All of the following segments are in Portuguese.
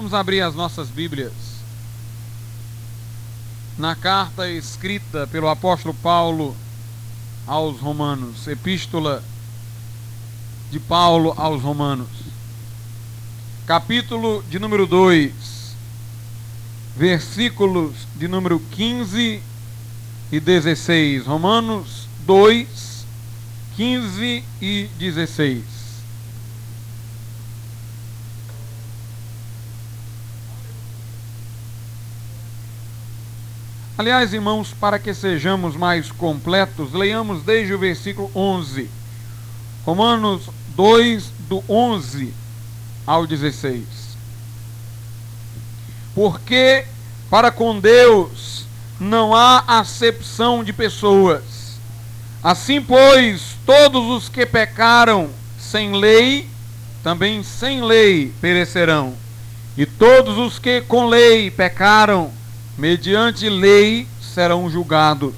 Vamos abrir as nossas Bíblias na carta escrita pelo apóstolo Paulo aos Romanos, epístola de Paulo aos Romanos, capítulo de número 2, versículos de número 15 e 16. Romanos 2, 15 e 16. Aliás, irmãos, para que sejamos mais completos, leiamos desde o versículo 11. Romanos 2, do 11 ao 16. Porque para com Deus não há acepção de pessoas. Assim, pois, todos os que pecaram sem lei, também sem lei perecerão. E todos os que com lei pecaram, mediante lei serão julgados.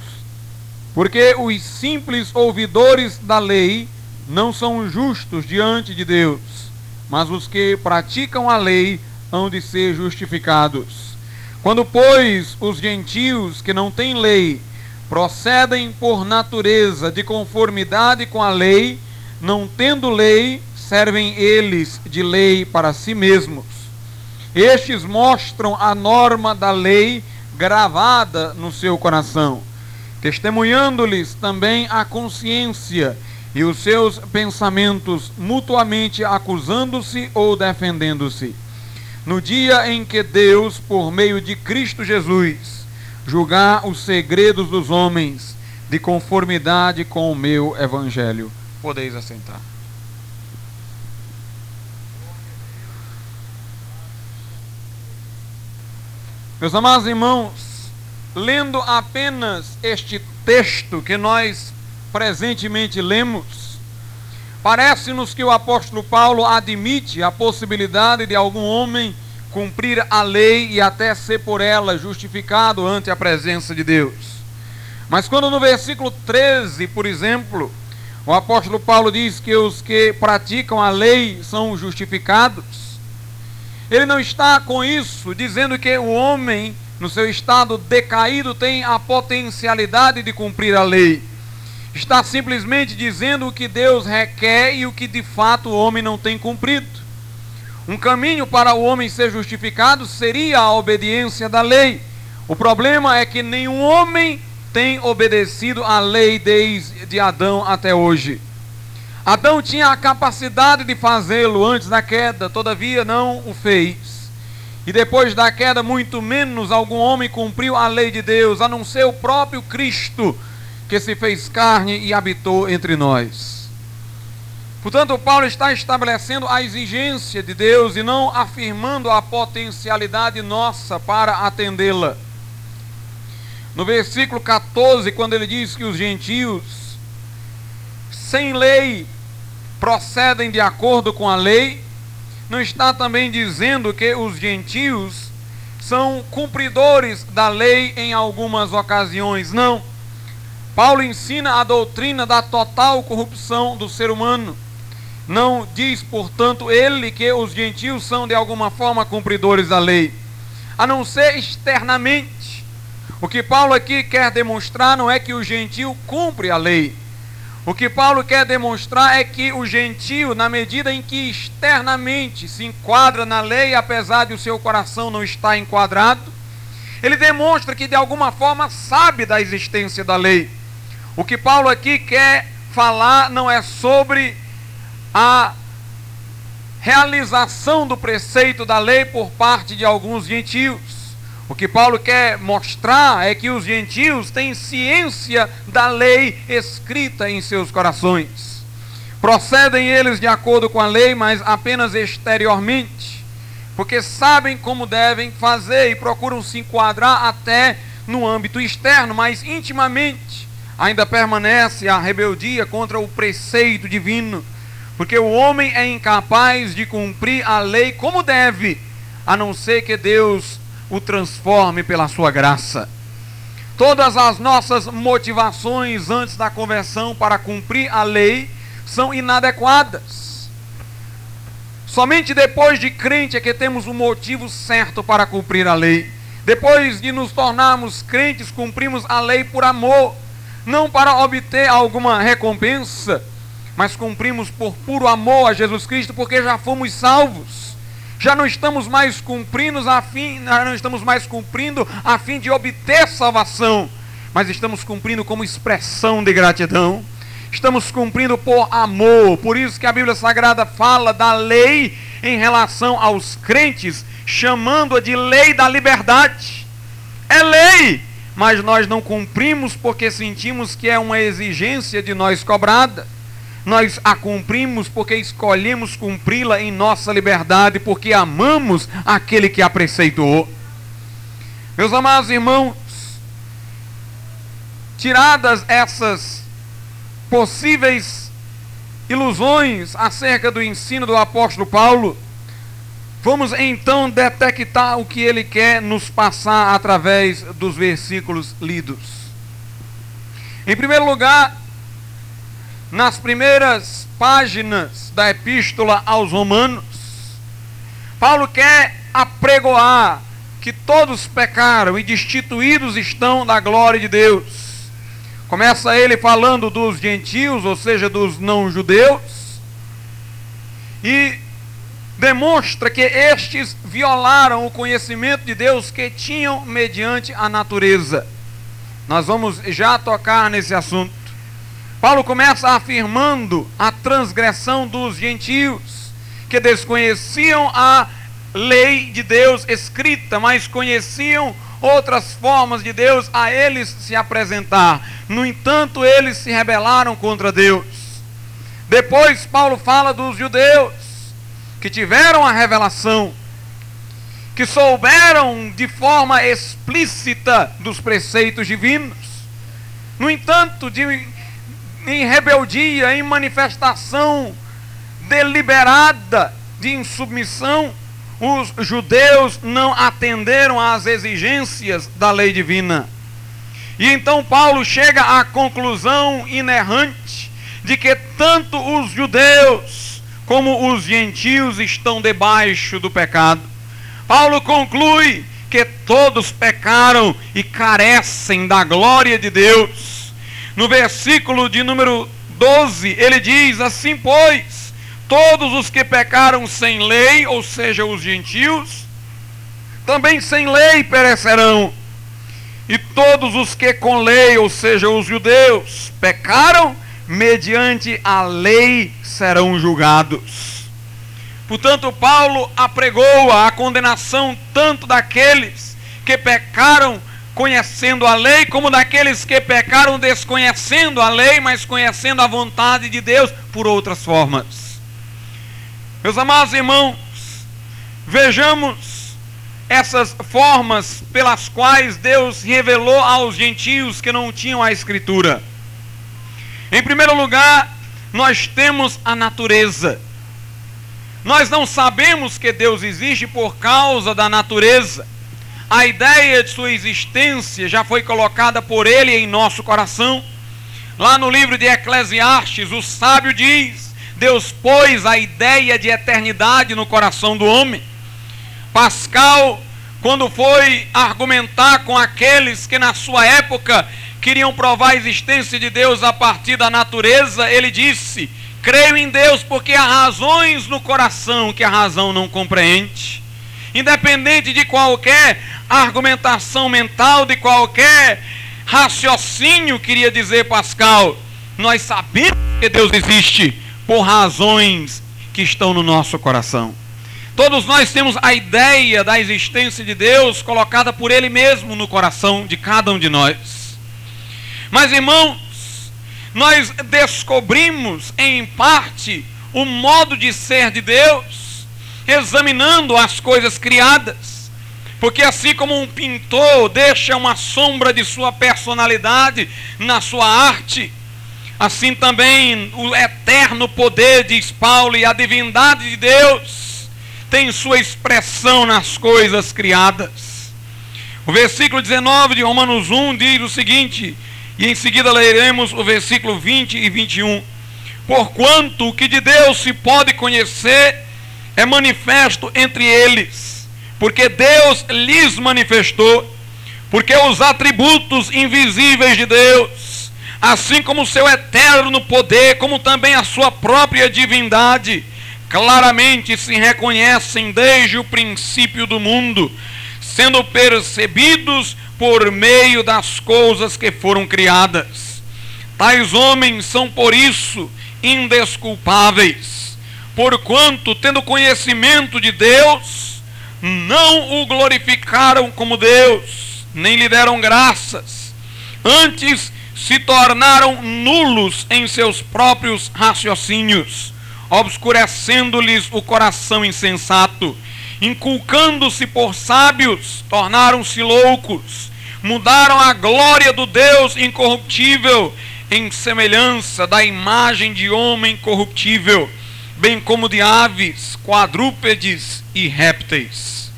Porque os simples ouvidores da lei não são justos diante de Deus, mas os que praticam a lei hão de ser justificados. Quando, pois, os gentios que não têm lei procedem por natureza de conformidade com a lei, não tendo lei, servem eles de lei para si mesmos. Estes mostram a norma da lei gravada no seu coração, testemunhando-lhes também a consciência e os seus pensamentos mutuamente acusando-se ou defendendo-se. No dia em que Deus, por meio de Cristo Jesus, julgar os segredos dos homens de conformidade com o meu evangelho. Podeis assentar. Meus amados irmãos, lendo apenas este texto que nós presentemente lemos, parece-nos que o apóstolo Paulo admite a possibilidade de algum homem cumprir a lei e até ser por ela justificado ante a presença de Deus. Mas quando no versículo 13, por exemplo, o apóstolo Paulo diz que os que praticam a lei são justificados, ele não está com isso dizendo que o homem, no seu estado decaído, tem a potencialidade de cumprir a lei. Está simplesmente dizendo o que Deus requer e o que de fato o homem não tem cumprido. Um caminho para o homem ser justificado seria a obediência da lei. O problema é que nenhum homem tem obedecido à lei desde Adão até hoje. Adão tinha a capacidade de fazê-lo antes da queda, todavia não o fez. E depois da queda, muito menos algum homem cumpriu a lei de Deus, a não ser o próprio Cristo, que se fez carne e habitou entre nós. Portanto, Paulo está estabelecendo a exigência de Deus e não afirmando a potencialidade nossa para atendê-la. No versículo 14, quando ele diz que os gentios sem lei procedem de acordo com a lei, não está também dizendo que os gentios são cumpridores da lei em algumas ocasiões, não. Paulo ensina a doutrina da total corrupção do ser humano. Não diz, portanto, ele que os gentios são de alguma forma cumpridores da lei, a não ser externamente. O que Paulo aqui quer demonstrar não é que o gentio cumpre a lei, o que Paulo quer demonstrar é que o gentio, na medida em que externamente se enquadra na lei, apesar de o seu coração não estar enquadrado, ele demonstra que de alguma forma sabe da existência da lei. O que Paulo aqui quer falar não é sobre a realização do preceito da lei por parte de alguns gentios. O que Paulo quer mostrar é que os gentios têm ciência da lei escrita em seus corações. Procedem eles de acordo com a lei, mas apenas exteriormente, porque sabem como devem fazer e procuram se enquadrar até no âmbito externo, mas intimamente ainda permanece a rebeldia contra o preceito divino, porque o homem é incapaz de cumprir a lei como deve, a não ser que Deus o transforme pela sua graça. Todas as nossas motivações antes da conversão para cumprir a lei são inadequadas. Somente depois de crente é que temos o motivo certo para cumprir a lei. Depois de nos tornarmos crentes, cumprimos a lei por amor, não para obter alguma recompensa, mas cumprimos por puro amor a Jesus Cristo, porque já fomos salvos. Já não estamos mais cumprindo a fim, não estamos mais cumprindo a fim de obter salvação, mas estamos cumprindo como expressão de gratidão. Estamos cumprindo por amor. Por isso que a Bíblia Sagrada fala da lei em relação aos crentes, chamando-a de lei da liberdade. É lei, mas nós não cumprimos porque sentimos que é uma exigência de nós cobrada. Nós a cumprimos porque escolhemos cumpri-la em nossa liberdade, porque amamos aquele que a preceitou. Meus amados irmãos, tiradas essas possíveis ilusões acerca do ensino do apóstolo Paulo, vamos então detectar o que ele quer nos passar através dos versículos lidos. Em primeiro lugar, nas primeiras páginas da epístola aos Romanos, Paulo quer apregoar que todos pecaram e destituídos estão da glória de Deus. Começa ele falando dos gentios, ou seja, dos não-judeus, e demonstra que estes violaram o conhecimento de Deus que tinham mediante a natureza. Nós vamos já tocar nesse assunto. Paulo começa afirmando a transgressão dos gentios, que desconheciam a lei de Deus escrita, mas conheciam outras formas de Deus a eles se apresentar. No entanto, eles se rebelaram contra Deus. Depois, Paulo fala dos judeus, que tiveram a revelação, que souberam de forma explícita dos preceitos divinos. No entanto, de em rebeldia, em manifestação deliberada de insubmissão, os judeus não atenderam às exigências da lei divina. E então Paulo chega à conclusão inerrante de que tanto os judeus como os gentios estão debaixo do pecado. Paulo conclui que todos pecaram e carecem da glória de Deus no versículo de número 12, ele diz assim: Pois todos os que pecaram sem lei, ou seja, os gentios, também sem lei perecerão. E todos os que com lei, ou seja, os judeus, pecaram, mediante a lei serão julgados. Portanto, Paulo apregou a condenação tanto daqueles que pecaram conhecendo a lei, como daqueles que pecaram desconhecendo a lei, mas conhecendo a vontade de Deus por outras formas. Meus amados irmãos, vejamos essas formas pelas quais Deus revelou aos gentios que não tinham a Escritura. Em primeiro lugar, nós temos a natureza. Nós não sabemos que Deus existe por causa da natureza. A ideia de sua existência já foi colocada por ele em nosso coração. Lá no livro de Eclesiastes, o sábio diz: Deus pôs a ideia de eternidade no coração do homem. Pascal, quando foi argumentar com aqueles que na sua época queriam provar a existência de Deus a partir da natureza, ele disse: Creio em Deus porque há razões no coração que a razão não compreende. Independente de qualquer argumentação mental, de qualquer raciocínio, queria dizer Pascal, nós sabemos que Deus existe por razões que estão no nosso coração. Todos nós temos a ideia da existência de Deus colocada por Ele mesmo no coração de cada um de nós. Mas, irmãos, nós descobrimos em parte o modo de ser de Deus, examinando as coisas criadas. Porque assim como um pintor deixa uma sombra de sua personalidade na sua arte, assim também o eterno poder, diz Paulo, e a divindade de Deus tem sua expressão nas coisas criadas. O versículo 19 de Romanos 1 diz o seguinte, e em seguida leremos o versículo 20 e 21. Porquanto o que de Deus se pode conhecer é manifesto entre eles, porque Deus lhes manifestou, porque os atributos invisíveis de Deus, assim como o seu eterno poder, como também a sua própria divindade, claramente se reconhecem desde o princípio do mundo, sendo percebidos por meio das coisas que foram criadas. Tais homens são por isso indesculpáveis, porquanto, tendo conhecimento de Deus, não o glorificaram como Deus, nem lhe deram graças, antes se tornaram nulos em seus próprios raciocínios, obscurecendo-lhes o coração insensato, inculcando-se por sábios, tornaram-se loucos, mudaram a glória do Deus incorruptível em semelhança da imagem de homem corruptível, bem como de aves, quadrúpedes e répteis.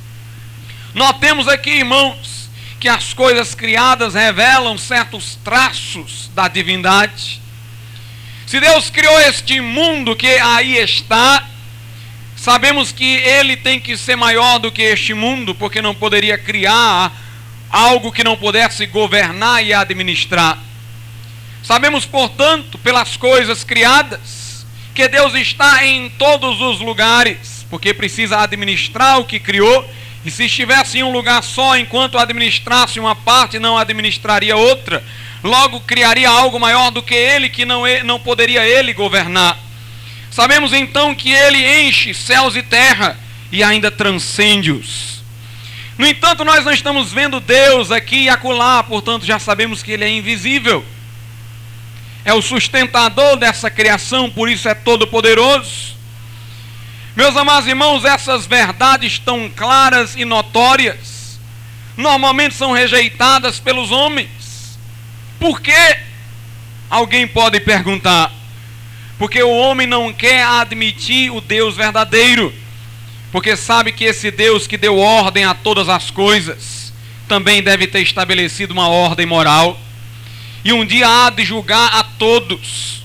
Notemos aqui, irmãos, que as coisas criadas revelam certos traços da divindade. Se Deus criou este mundo que aí está, sabemos que ele tem que ser maior do que este mundo, porque não poderia criar algo que não pudesse governar e administrar. Sabemos, portanto, pelas coisas criadas, que Deus está em todos os lugares, porque precisa administrar o que criou, e se estivesse em um lugar só, enquanto administrasse uma parte, não administraria outra, logo criaria algo maior do que ele, que não, não poderia ele governar. Sabemos então que ele enche céus e terra e ainda transcende-os. No entanto, nós não estamos vendo Deus aqui e acolá, portanto, já sabemos que ele é invisível é o sustentador dessa criação, por isso é todo-poderoso. Meus amados irmãos, essas verdades tão claras e notórias, normalmente são rejeitadas pelos homens. Por quê? Alguém pode perguntar. Porque o homem não quer admitir o Deus verdadeiro. Porque sabe que esse Deus que deu ordem a todas as coisas, também deve ter estabelecido uma ordem moral e um dia há de julgar a todos.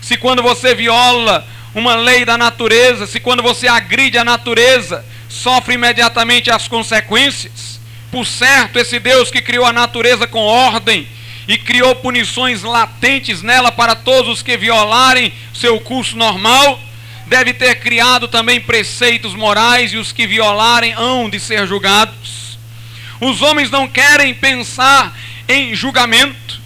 Se quando você viola uma lei da natureza, se quando você agride a natureza, sofre imediatamente as consequências. Por certo, esse Deus que criou a natureza com ordem e criou punições latentes nela para todos os que violarem seu curso normal, deve ter criado também preceitos morais e os que violarem hão de ser julgados. Os homens não querem pensar em julgamento,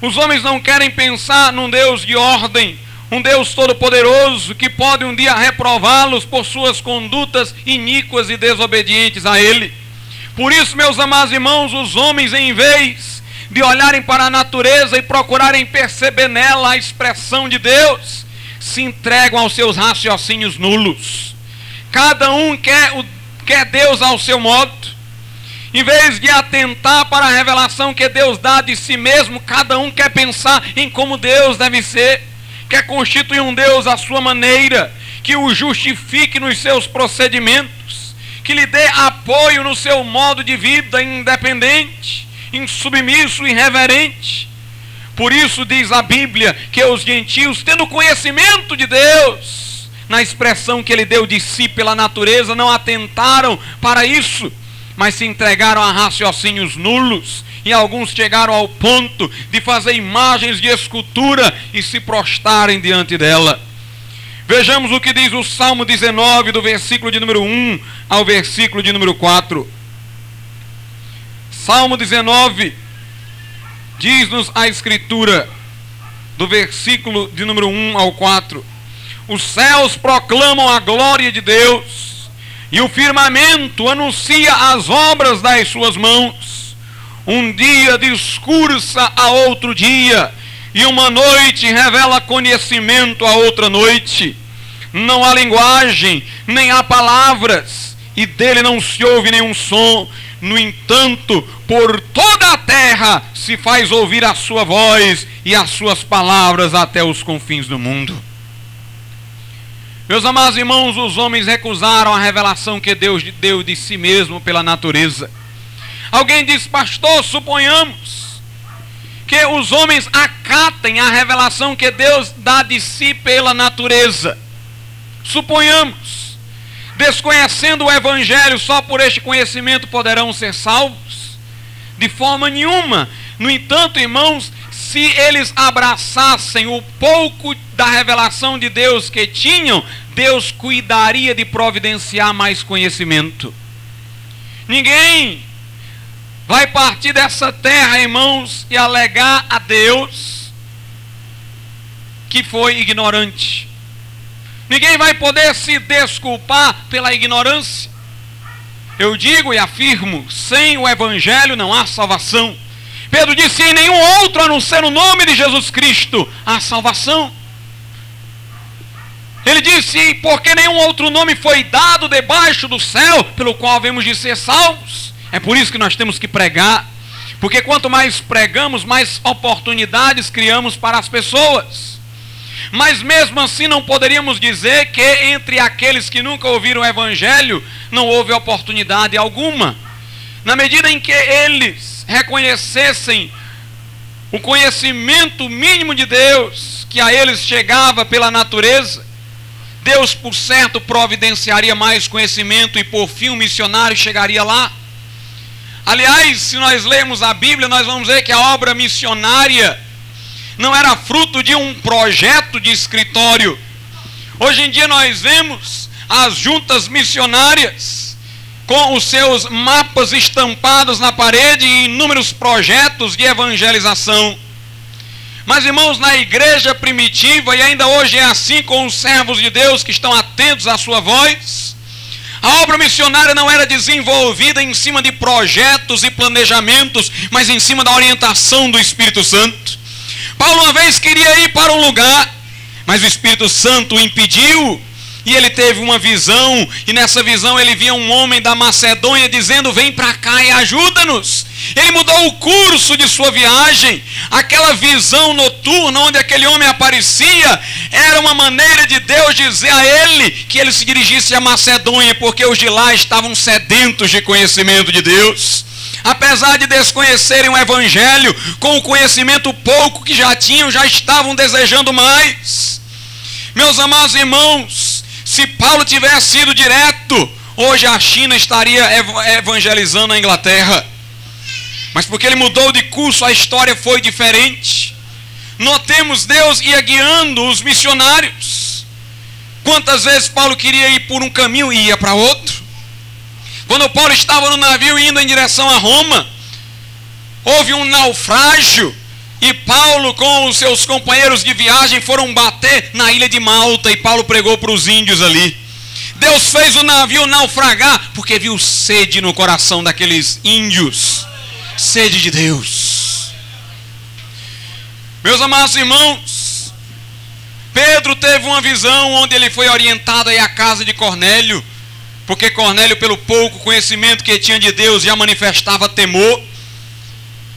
os homens não querem pensar num Deus de ordem, um Deus todo-poderoso que pode um dia reprová-los por suas condutas iníquas e desobedientes a Ele. Por isso, meus amados irmãos, os homens, em vez de olharem para a natureza e procurarem perceber nela a expressão de Deus, se entregam aos seus raciocínios nulos. Cada um quer, o, quer Deus ao seu modo. Em vez de atentar para a revelação que Deus dá de si mesmo, cada um quer pensar em como Deus deve ser, quer constituir um Deus à sua maneira, que o justifique nos seus procedimentos, que lhe dê apoio no seu modo de vida independente, insubmisso e reverente. Por isso diz a Bíblia que os gentios, tendo conhecimento de Deus, na expressão que ele deu de si pela natureza, não atentaram para isso mas se entregaram a raciocínios nulos, e alguns chegaram ao ponto de fazer imagens de escultura e se prostarem diante dela. Vejamos o que diz o Salmo 19, do versículo de número 1 ao versículo de número 4. Salmo 19, diz-nos a Escritura, do versículo de número 1 ao 4: Os céus proclamam a glória de Deus e o firmamento anuncia as obras das suas mãos. Um dia discursa a outro dia, e uma noite revela conhecimento a outra noite. Não há linguagem, nem há palavras, e dele não se ouve nenhum som. No entanto, por toda a terra se faz ouvir a sua voz e as suas palavras até os confins do mundo. Meus amados irmãos, os homens recusaram a revelação que Deus deu de si mesmo pela natureza. Alguém diz, pastor, suponhamos que os homens acatem a revelação que Deus dá de si pela natureza. Suponhamos. desconhecendo o Evangelho, só por este conhecimento poderão ser salvos? De forma nenhuma. No entanto, irmãos, se eles abraçassem o pouco da revelação de Deus que tinham, Deus cuidaria de providenciar mais conhecimento. Ninguém vai partir dessa terra, irmãos, e alegar a Deus que foi ignorante. Ninguém vai poder se desculpar pela ignorância. Eu digo e afirmo: sem o Evangelho não há salvação. Pedro disse: em nenhum outro a não ser o nome de Jesus Cristo há salvação. Ele disse: porque nenhum outro nome foi dado debaixo do céu pelo qual vemos de ser salvos. É por isso que nós temos que pregar. Porque quanto mais pregamos, mais oportunidades criamos para as pessoas. Mas mesmo assim não poderíamos dizer que entre aqueles que nunca ouviram o Evangelho não houve oportunidade alguma. Na medida em que eles reconhecessem o conhecimento mínimo de Deus que a eles chegava pela natureza, Deus, por certo, providenciaria mais conhecimento e por fim o missionário chegaria lá. Aliás, se nós lermos a Bíblia, nós vamos ver que a obra missionária não era fruto de um projeto de escritório. Hoje em dia nós vemos as juntas missionárias com os seus mapas estampados na parede e inúmeros projetos de evangelização. Mas, irmãos, na igreja primitiva, e ainda hoje é assim com os servos de Deus que estão atentos à sua voz, a obra missionária não era desenvolvida em cima de projetos e planejamentos, mas em cima da orientação do Espírito Santo. Paulo uma vez queria ir para um lugar, mas o Espírito Santo o impediu. E ele teve uma visão, e nessa visão ele via um homem da Macedônia dizendo: Vem para cá e ajuda-nos. Ele mudou o curso de sua viagem. Aquela visão noturna onde aquele homem aparecia era uma maneira de Deus dizer a ele que ele se dirigisse à Macedônia, porque os de lá estavam sedentos de conhecimento de Deus apesar de desconhecerem o Evangelho, com o conhecimento pouco que já tinham, já estavam desejando mais. Meus amados irmãos, se Paulo tivesse sido direto, hoje a China estaria evangelizando a Inglaterra. Mas porque ele mudou de curso, a história foi diferente. Notemos Deus ia guiando os missionários. Quantas vezes Paulo queria ir por um caminho e ia para outro? Quando Paulo estava no navio indo em direção a Roma, houve um naufrágio e Paulo com os seus companheiros de viagem foram bater na ilha de Malta e Paulo pregou para os índios ali. Deus fez o navio naufragar porque viu sede no coração daqueles índios. Sede de Deus. Meus amados irmãos, Pedro teve uma visão onde ele foi orientado à casa de Cornélio porque Cornélio, pelo pouco conhecimento que tinha de Deus, já manifestava temor.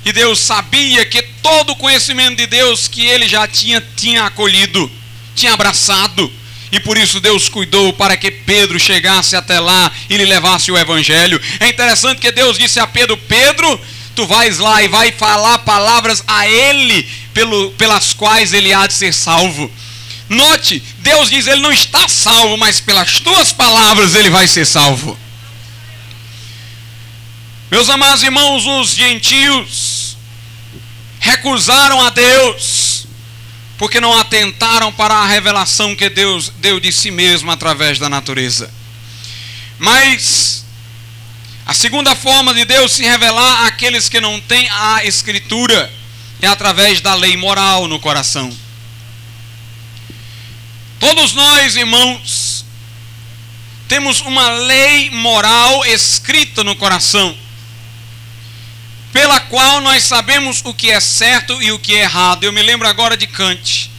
E Deus sabia que todo o conhecimento de Deus que ele já tinha, tinha acolhido, tinha abraçado. E por isso Deus cuidou para que Pedro chegasse até lá e lhe levasse o evangelho. É interessante que Deus disse a Pedro: Pedro, tu vais lá e vai falar palavras a ele pelo, pelas quais ele há de ser salvo. Note, Deus diz: ele não está salvo, mas pelas tuas palavras ele vai ser salvo. Meus amados irmãos, os gentios recusaram a Deus, porque não atentaram para a revelação que Deus deu de si mesmo através da natureza. Mas a segunda forma de Deus se revelar àqueles que não têm a Escritura é através da lei moral no coração. Todos nós, irmãos, temos uma lei moral escrita no coração, pela qual nós sabemos o que é certo e o que é errado. Eu me lembro agora de Kant.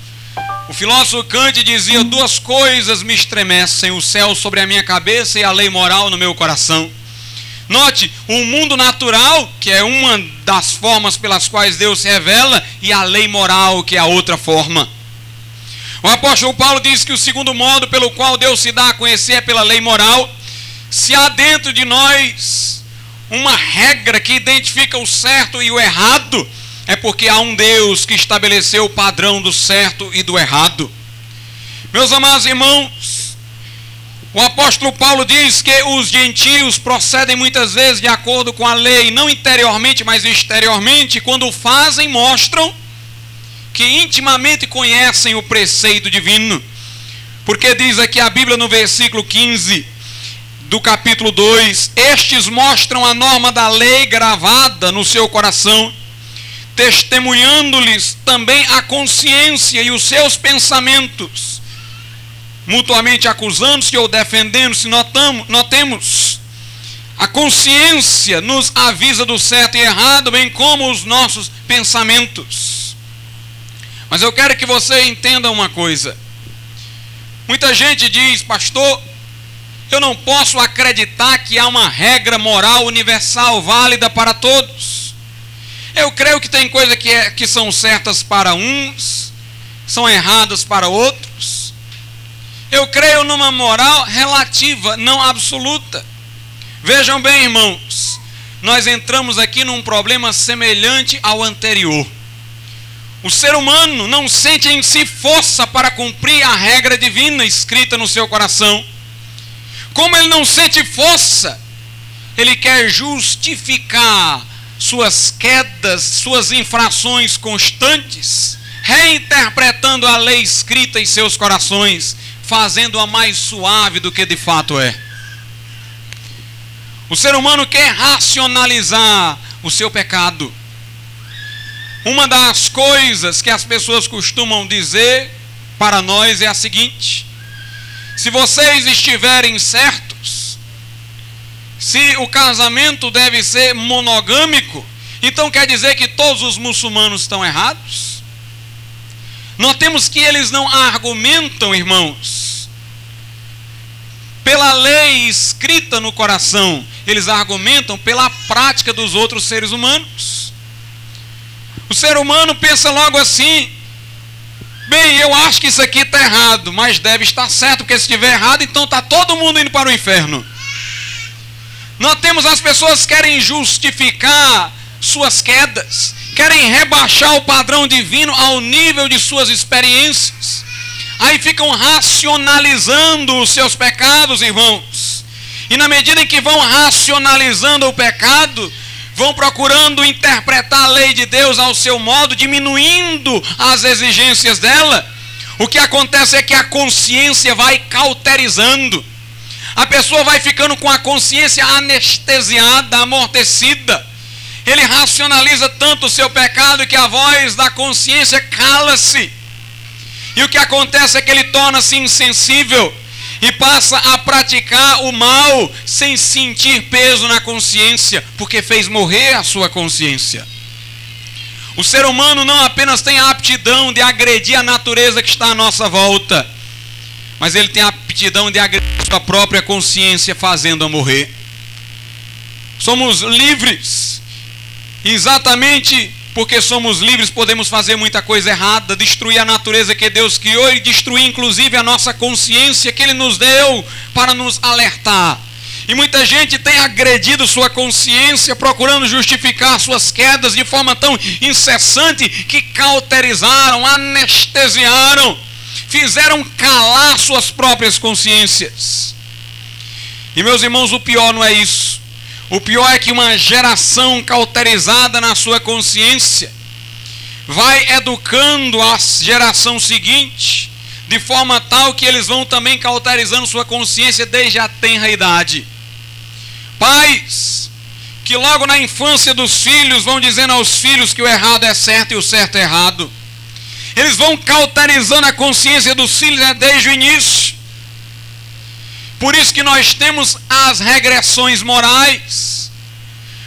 O filósofo Kant dizia: Duas coisas me estremecem, o céu sobre a minha cabeça e a lei moral no meu coração. Note, o mundo natural, que é uma das formas pelas quais Deus se revela, e a lei moral, que é a outra forma. O apóstolo Paulo diz que o segundo modo pelo qual Deus se dá a conhecer é pela lei moral. Se há dentro de nós uma regra que identifica o certo e o errado, é porque há um Deus que estabeleceu o padrão do certo e do errado. Meus amados irmãos, O apóstolo Paulo diz que os gentios procedem muitas vezes de acordo com a lei, não interiormente, mas exteriormente, quando fazem, mostram que intimamente conhecem o preceito divino. Porque diz aqui a Bíblia no versículo 15 do capítulo 2: Estes mostram a norma da lei gravada no seu coração, testemunhando-lhes também a consciência e os seus pensamentos mutuamente acusando-se ou defendendo-se, notamos, notemos. A consciência nos avisa do certo e errado, bem como os nossos pensamentos. Mas eu quero que você entenda uma coisa. Muita gente diz, pastor, eu não posso acreditar que há uma regra moral universal válida para todos. Eu creio que tem coisas que, é, que são certas para uns, são erradas para outros. Eu creio numa moral relativa, não absoluta. Vejam bem, irmãos, nós entramos aqui num problema semelhante ao anterior. O ser humano não sente em si força para cumprir a regra divina escrita no seu coração. Como ele não sente força, ele quer justificar suas quedas, suas infrações constantes, reinterpretando a lei escrita em seus corações fazendo-a mais suave do que de fato é. O ser humano quer racionalizar o seu pecado. Uma das coisas que as pessoas costumam dizer para nós é a seguinte: se vocês estiverem certos, se o casamento deve ser monogâmico, então quer dizer que todos os muçulmanos estão errados? Notemos que eles não argumentam, irmãos, pela lei escrita no coração, eles argumentam pela prática dos outros seres humanos. O ser humano pensa logo assim: bem, eu acho que isso aqui está errado, mas deve estar certo, porque se estiver errado, então está todo mundo indo para o inferno. Nós temos as pessoas que querem justificar suas quedas, querem rebaixar o padrão divino ao nível de suas experiências. Aí ficam racionalizando os seus pecados, irmãos. E na medida em que vão racionalizando o pecado, vão procurando interpretar a lei de Deus ao seu modo, diminuindo as exigências dela. O que acontece é que a consciência vai cauterizando. A pessoa vai ficando com a consciência anestesiada, amortecida. Ele racionaliza tanto o seu pecado que a voz da consciência cala-se. E o que acontece é que ele torna-se insensível e passa a praticar o mal sem sentir peso na consciência, porque fez morrer a sua consciência. O ser humano não apenas tem a aptidão de agredir a natureza que está à nossa volta, mas ele tem a aptidão de agredir a sua própria consciência, fazendo-a morrer. Somos livres Exatamente porque somos livres, podemos fazer muita coisa errada, destruir a natureza que Deus criou e destruir inclusive a nossa consciência que Ele nos deu para nos alertar. E muita gente tem agredido sua consciência, procurando justificar suas quedas de forma tão incessante que cauterizaram, anestesiaram, fizeram calar suas próprias consciências. E meus irmãos, o pior não é isso. O pior é que uma geração cauterizada na sua consciência vai educando a geração seguinte de forma tal que eles vão também cauterizando sua consciência desde a tenra idade. Pais que logo na infância dos filhos vão dizendo aos filhos que o errado é certo e o certo é errado. Eles vão cauterizando a consciência dos filhos né, desde o início. Por isso que nós temos as regressões morais.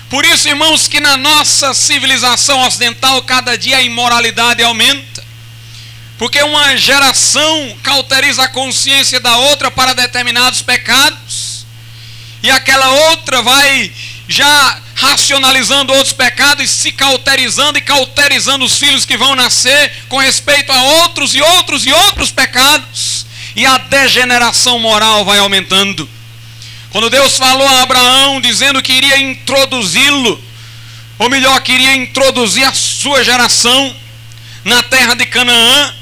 Por isso, irmãos, que na nossa civilização ocidental cada dia a imoralidade aumenta. Porque uma geração cauteriza a consciência da outra para determinados pecados. E aquela outra vai já racionalizando outros pecados e se cauterizando e cauterizando os filhos que vão nascer com respeito a outros e outros e outros pecados e a degeneração moral vai aumentando. Quando Deus falou a Abraão dizendo que iria introduzi-lo, ou melhor, queria introduzir a sua geração na terra de Canaã,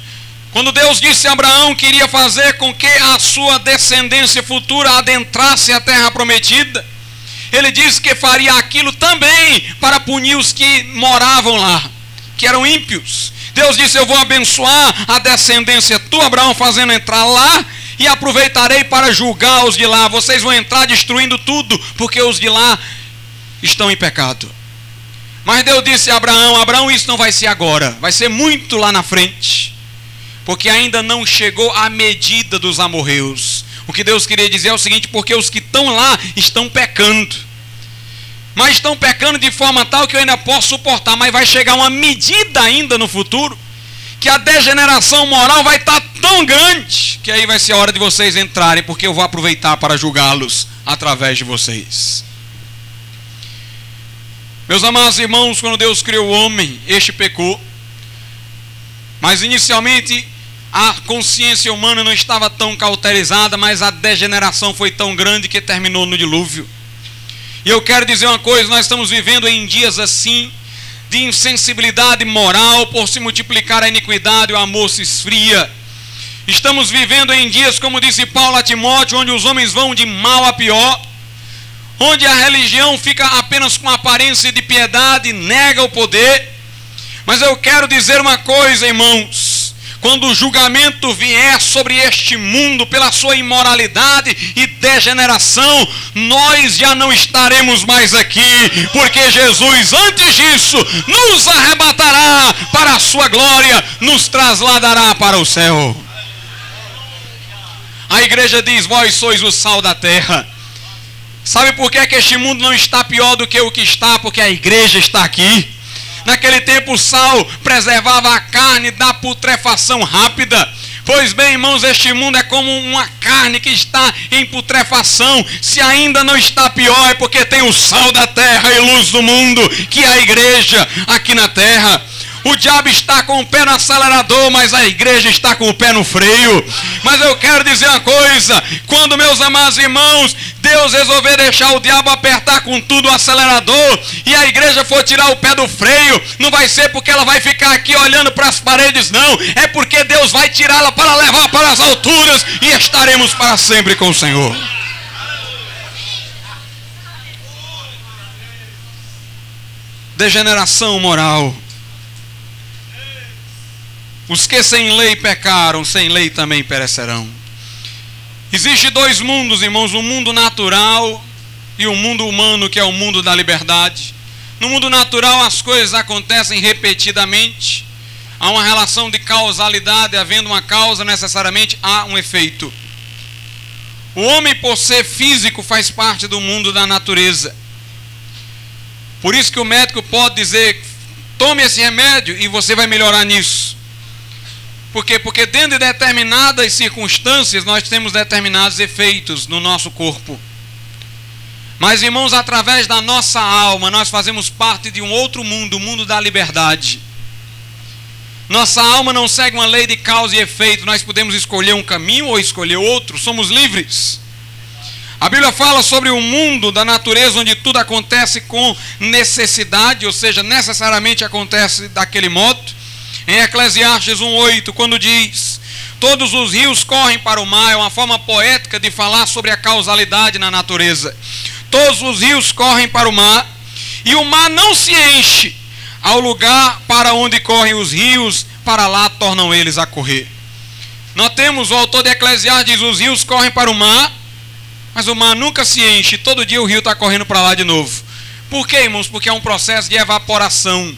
Quando Deus disse a Abraão que iria fazer com que a sua descendência futura adentrasse a terra prometida, ele disse que faria aquilo também para punir os que moravam lá, que eram ímpios. Deus disse: Eu vou abençoar a descendência tua, Abraão, fazendo entrar lá, e aproveitarei para julgar os de lá. Vocês vão entrar destruindo tudo, porque os de lá estão em pecado. Mas Deus disse a Abraão: Abraão, isso não vai ser agora, vai ser muito lá na frente porque ainda não chegou a medida dos amorreus. O que Deus queria dizer é o seguinte: porque os que estão lá estão pecando. Mas estão pecando de forma tal que eu ainda posso suportar, mas vai chegar uma medida ainda no futuro que a degeneração moral vai estar tão grande que aí vai ser a hora de vocês entrarem, porque eu vou aproveitar para julgá-los através de vocês. Meus amados irmãos, quando Deus criou o homem, este pecou. Mas inicialmente a consciência humana não estava tão cauterizada, mas a degeneração foi tão grande que terminou no dilúvio. E eu quero dizer uma coisa: nós estamos vivendo em dias assim, de insensibilidade moral, por se multiplicar a iniquidade, o amor se esfria. Estamos vivendo em dias, como disse Paulo a Timóteo, onde os homens vão de mal a pior, onde a religião fica apenas com aparência de piedade, nega o poder mas eu quero dizer uma coisa, irmãos. Quando o julgamento vier sobre este mundo pela sua imoralidade e degeneração, nós já não estaremos mais aqui, porque Jesus, antes disso, nos arrebatará para a sua glória, nos trasladará para o céu. A igreja diz: Vós sois o sal da terra. Sabe por que, que este mundo não está pior do que o que está? Porque a igreja está aqui. Naquele tempo o sal preservava a carne da putrefação rápida. Pois bem, irmãos, este mundo é como uma carne que está em putrefação. Se ainda não está pior, é porque tem o sal da terra e luz do mundo, que é a igreja aqui na terra. O diabo está com o pé no acelerador, mas a igreja está com o pé no freio. Mas eu quero dizer uma coisa: quando, meus amados irmãos, Deus resolver deixar o diabo apertar com tudo o acelerador e a igreja for tirar o pé do freio, não vai ser porque ela vai ficar aqui olhando para as paredes, não. É porque Deus vai tirá-la para levar para as alturas e estaremos para sempre com o Senhor. Degeneração moral. Os que sem lei pecaram, sem lei também perecerão. Existe dois mundos, irmãos, um mundo natural e um mundo humano, que é o mundo da liberdade. No mundo natural as coisas acontecem repetidamente. Há uma relação de causalidade, havendo uma causa, necessariamente há um efeito. O homem, por ser físico, faz parte do mundo da natureza. Por isso que o médico pode dizer: tome esse remédio e você vai melhorar nisso. Por quê? Porque dentro de determinadas circunstâncias nós temos determinados efeitos no nosso corpo. Mas, irmãos, através da nossa alma, nós fazemos parte de um outro mundo, o mundo da liberdade. Nossa alma não segue uma lei de causa e efeito, nós podemos escolher um caminho ou escolher outro, somos livres. A Bíblia fala sobre o um mundo da natureza onde tudo acontece com necessidade, ou seja, necessariamente acontece daquele modo. Em Eclesiastes 1,8, quando diz: Todos os rios correm para o mar, é uma forma poética de falar sobre a causalidade na natureza. Todos os rios correm para o mar, e o mar não se enche ao lugar para onde correm os rios, para lá tornam eles a correr. Nós temos o autor de Eclesiastes diz: os rios correm para o mar, mas o mar nunca se enche, todo dia o rio está correndo para lá de novo. Por quê, irmãos? Porque é um processo de evaporação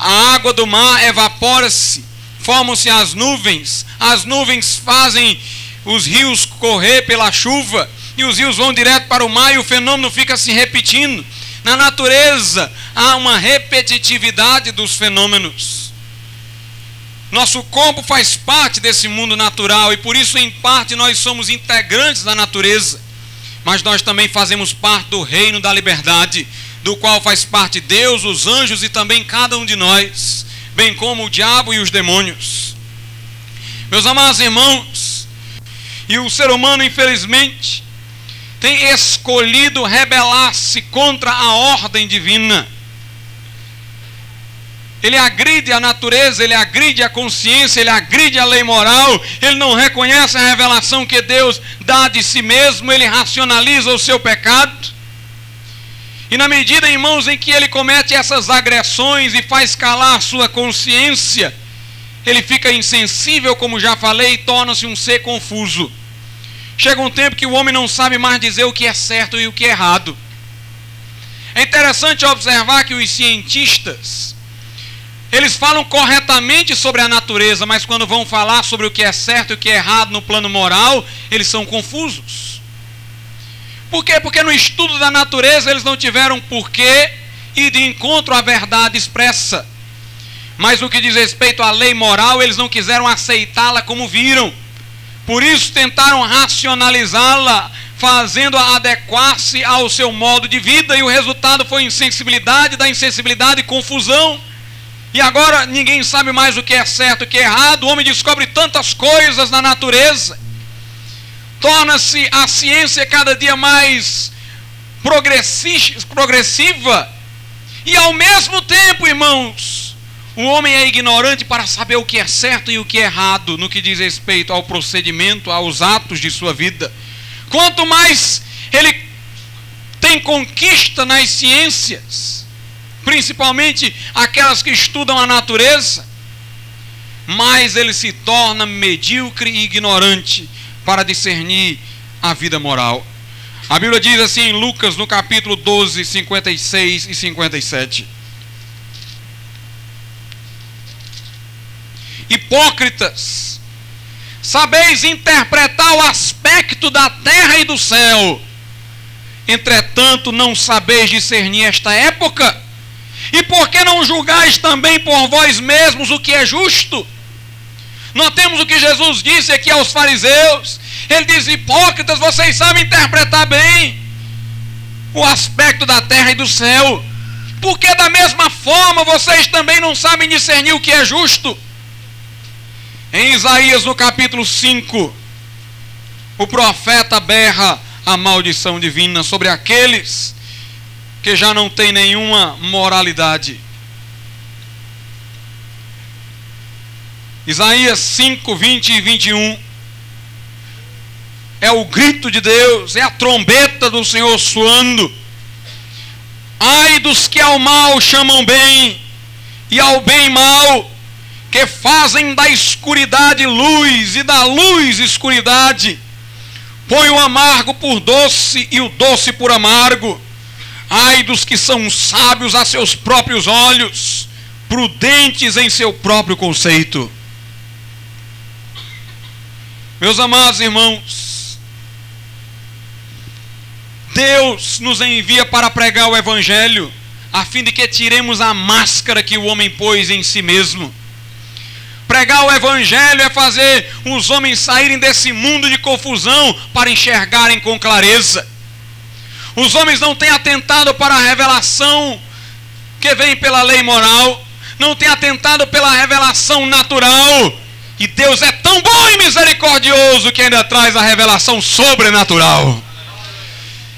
a água do mar evapora-se, formam-se as nuvens, as nuvens fazem os rios correr pela chuva, e os rios vão direto para o mar e o fenômeno fica se repetindo. Na natureza há uma repetitividade dos fenômenos. Nosso corpo faz parte desse mundo natural e por isso, em parte, nós somos integrantes da natureza, mas nós também fazemos parte do reino da liberdade do qual faz parte Deus, os anjos e também cada um de nós, bem como o diabo e os demônios. Meus amados irmãos, e o ser humano, infelizmente, tem escolhido rebelar-se contra a ordem divina. ele agride a natureza, ele agride a consciência, ele agride a lei moral, ele não reconhece a revelação que Deus dá de si mesmo, ele racionaliza o seu pecado. E na medida, irmãos, em que ele comete essas agressões e faz calar sua consciência, ele fica insensível, como já falei, e torna-se um ser confuso. Chega um tempo que o homem não sabe mais dizer o que é certo e o que é errado. É interessante observar que os cientistas, eles falam corretamente sobre a natureza, mas quando vão falar sobre o que é certo e o que é errado no plano moral, eles são confusos. Por quê? Porque no estudo da natureza eles não tiveram porquê ir de encontro à verdade expressa. Mas no que diz respeito à lei moral, eles não quiseram aceitá-la como viram. Por isso tentaram racionalizá-la, fazendo-a adequar-se ao seu modo de vida, e o resultado foi insensibilidade, da insensibilidade confusão. E agora ninguém sabe mais o que é certo e o que é errado. O homem descobre tantas coisas na natureza. Torna-se a ciência cada dia mais progressiva. E ao mesmo tempo, irmãos, o homem é ignorante para saber o que é certo e o que é errado no que diz respeito ao procedimento, aos atos de sua vida. Quanto mais ele tem conquista nas ciências, principalmente aquelas que estudam a natureza, mais ele se torna medíocre e ignorante para discernir a vida moral. A Bíblia diz assim em Lucas, no capítulo 12, 56 e 57. Hipócritas, sabeis interpretar o aspecto da terra e do céu, entretanto não sabeis discernir esta época e por que não julgais também por vós mesmos o que é justo? Notemos o que Jesus disse aqui aos fariseus. Ele diz: Hipócritas, vocês sabem interpretar bem o aspecto da terra e do céu. Porque da mesma forma vocês também não sabem discernir o que é justo. Em Isaías, no capítulo 5, o profeta berra a maldição divina sobre aqueles que já não tem nenhuma moralidade. Isaías 5, 20 e 21. É o grito de Deus, é a trombeta do Senhor soando. Ai dos que ao mal chamam bem, e ao bem mal, que fazem da escuridade luz e da luz escuridade. Põe o amargo por doce e o doce por amargo Ai dos que são sábios a seus próprios olhos, prudentes em seu próprio conceito. Meus amados irmãos, Deus nos envia para pregar o Evangelho, a fim de que tiremos a máscara que o homem pôs em si mesmo. Pregar o Evangelho é fazer os homens saírem desse mundo de confusão para enxergarem com clareza. Os homens não têm atentado para a revelação que vem pela lei moral, não têm atentado pela revelação natural. E Deus é tão bom e misericordioso que ainda traz a revelação sobrenatural.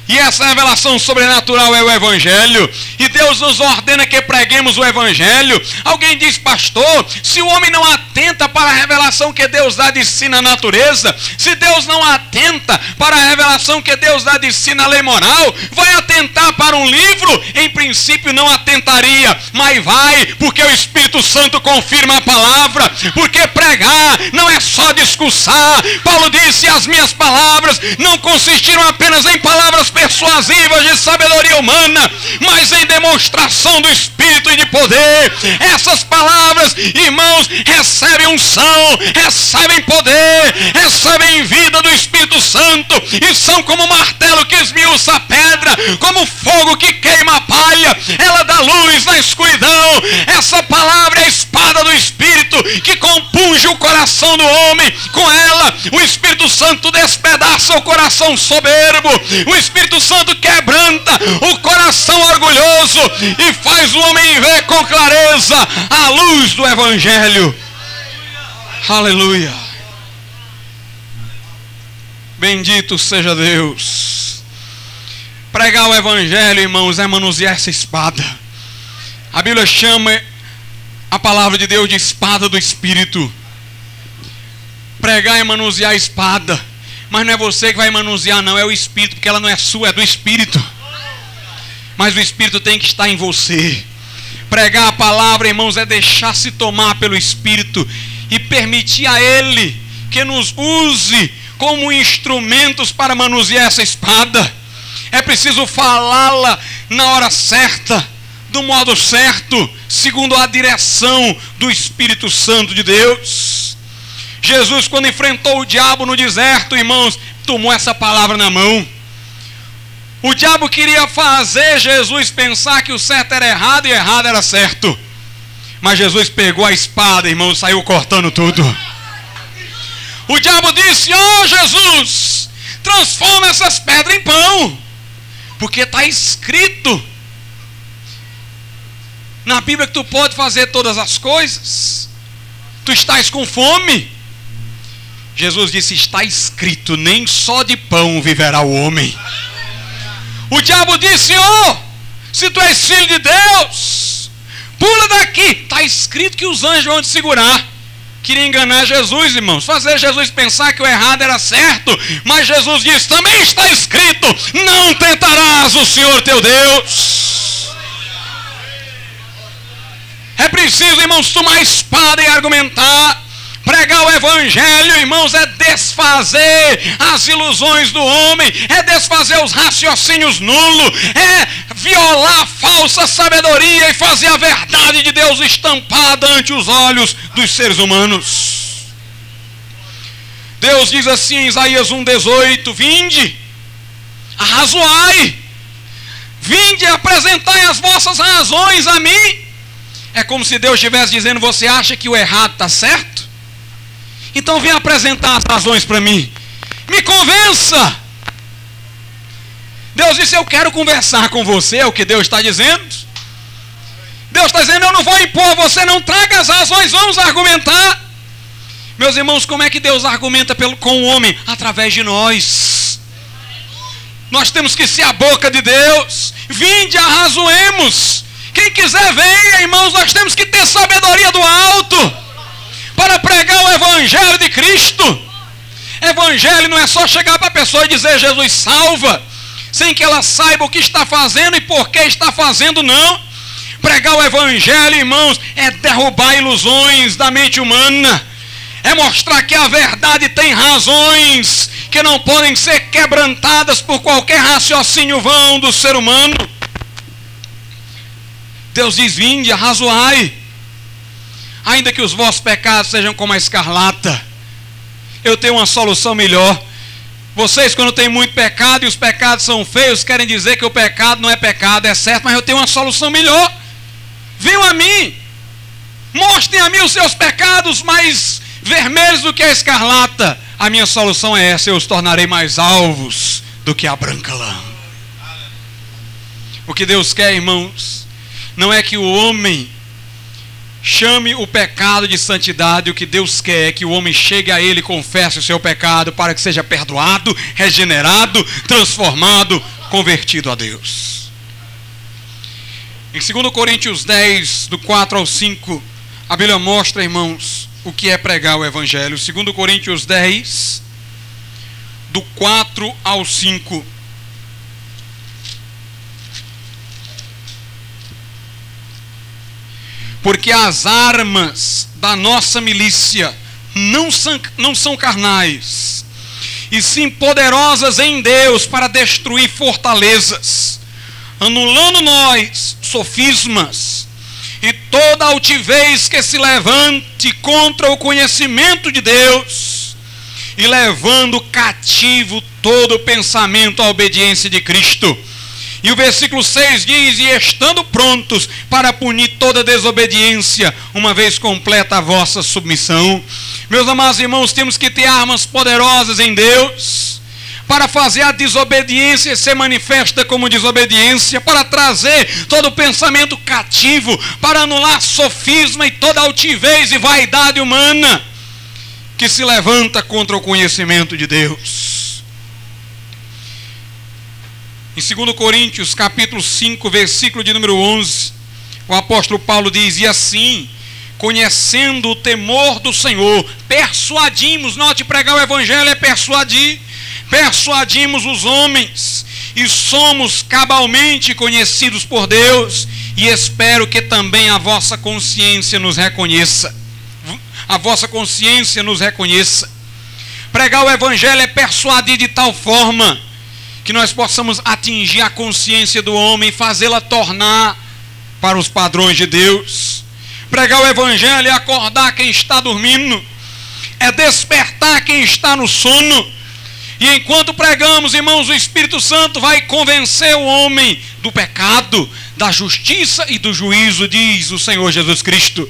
E essa revelação sobrenatural é o Evangelho. E Deus nos ordena que preguemos o Evangelho. Alguém diz, pastor, se o homem não atenta para a revelação que Deus dá de si na natureza, se Deus não atenta para a revelação que Deus dá de si na lei moral, vai atentar para um livro? Em princípio não atentaria, mas vai, porque o Espírito Santo confirma a palavra. Porque pregar não é só discursar. Paulo disse: as minhas palavras não consistiram apenas em palavras persuasivas de sabedoria humana, mas em demonstração do Espírito e de poder. Essas palavras, irmãos, recebem unção, recebem poder, recebem vida do Espírito Santo e são como martelo que esmiuça a pedra, como fogo que queima a palha. Ela dá luz na escuridão. Essa palavra é a espada do Espírito que compunge o coração do homem. Com ela, o Espírito Santo despedaça o coração soberbo. O Espírito Santo quebranta o coração orgulhoso e faz o homem ver com clareza a luz do Evangelho. Aleluia. Bendito seja Deus. Pregar o Evangelho, irmãos, é manusear essa espada. A Bíblia chama a palavra de Deus de espada do Espírito. Pregar é manusear a espada. Mas não é você que vai manusear, não, é o Espírito, porque ela não é sua, é do Espírito. Mas o Espírito tem que estar em você. Pregar a palavra, irmãos, é deixar-se tomar pelo Espírito e permitir a Ele que nos use como instrumentos para manusear essa espada. É preciso falá-la na hora certa, do modo certo, segundo a direção do Espírito Santo de Deus. Jesus, quando enfrentou o diabo no deserto, irmãos, tomou essa palavra na mão. O diabo queria fazer Jesus pensar que o certo era errado e errado era certo. Mas Jesus pegou a espada, irmão, saiu cortando tudo. O diabo disse: Oh Jesus, transforma essas pedras em pão, porque está escrito na Bíblia que tu pode fazer todas as coisas. Tu estás com fome. Jesus disse: Está escrito, nem só de pão viverá o homem. O diabo disse: Oh, se tu és filho de Deus, pula daqui. Está escrito que os anjos vão te segurar. Queria enganar Jesus, irmãos, fazer Jesus pensar que o errado era certo, mas Jesus disse: também está escrito: não tentarás o Senhor teu Deus. É preciso, irmãos, tomar espada e argumentar. Pregar o Evangelho, irmãos, é desfazer as ilusões do homem, é desfazer os raciocínios nulos, é violar a falsa sabedoria e fazer a verdade de Deus estampada ante os olhos dos seres humanos. Deus diz assim em Isaías 1,18: Vinde, arrazoai, vinde apresentai as vossas razões a mim é como se Deus estivesse dizendo: Você acha que o errado está certo? Então vem apresentar as razões para mim. Me convença. Deus disse: Eu quero conversar com você. É o que Deus está dizendo. Deus está dizendo: Eu não vou impor você, não traga as razões, vamos argumentar. Meus irmãos, como é que Deus argumenta pelo, com o homem? Através de nós. Nós temos que ser a boca de Deus. Vinde, arrazoemos. Quem quiser, venha, irmãos. Nós temos que ter sabedoria do alto para pregar o Evangelho de Cristo. Evangelho não é só chegar para a pessoa e dizer Jesus salva, sem que ela saiba o que está fazendo e por que está fazendo, não. Pregar o Evangelho, irmãos, é derrubar ilusões da mente humana, é mostrar que a verdade tem razões que não podem ser quebrantadas por qualquer raciocínio vão do ser humano. Deus diz: Vinde, arrazoai, ainda que os vossos pecados sejam como a escarlata, eu tenho uma solução melhor. Vocês, quando têm muito pecado e os pecados são feios, querem dizer que o pecado não é pecado, é certo, mas eu tenho uma solução melhor. Venham a mim, mostrem a mim os seus pecados mais vermelhos do que a escarlata. A minha solução é essa: eu os tornarei mais alvos do que a branca lã. O que Deus quer, irmãos, não é que o homem chame o pecado de santidade, o que Deus quer é que o homem chegue a Ele e confesse o seu pecado para que seja perdoado, regenerado, transformado, convertido a Deus. Em 2 Coríntios 10, do 4 ao 5, a Bíblia mostra, irmãos, o que é pregar o Evangelho. 2 Coríntios 10, do 4 ao 5. Porque as armas da nossa milícia não são, não são carnais, e sim poderosas em Deus para destruir fortalezas, anulando nós sofismas e toda altivez que se levante contra o conhecimento de Deus, e levando cativo todo pensamento à obediência de Cristo e o versículo 6 diz: E estando prontos para punir toda desobediência, uma vez completa a vossa submissão. Meus amados irmãos, temos que ter armas poderosas em Deus para fazer a desobediência ser manifesta como desobediência, para trazer todo pensamento cativo, para anular sofisma e toda altivez e vaidade humana que se levanta contra o conhecimento de Deus. Em 2 Coríntios, capítulo 5, versículo de número 11, o apóstolo Paulo diz: E assim, conhecendo o temor do Senhor, persuadimos, note pregar o evangelho é persuadir, persuadimos os homens e somos cabalmente conhecidos por Deus, e espero que também a vossa consciência nos reconheça. A vossa consciência nos reconheça. Pregar o evangelho é persuadir de tal forma que nós possamos atingir a consciência do homem fazê-la tornar para os padrões de Deus. Pregar o Evangelho é acordar quem está dormindo, é despertar quem está no sono. E enquanto pregamos, irmãos, o Espírito Santo vai convencer o homem do pecado, da justiça e do juízo, diz o Senhor Jesus Cristo.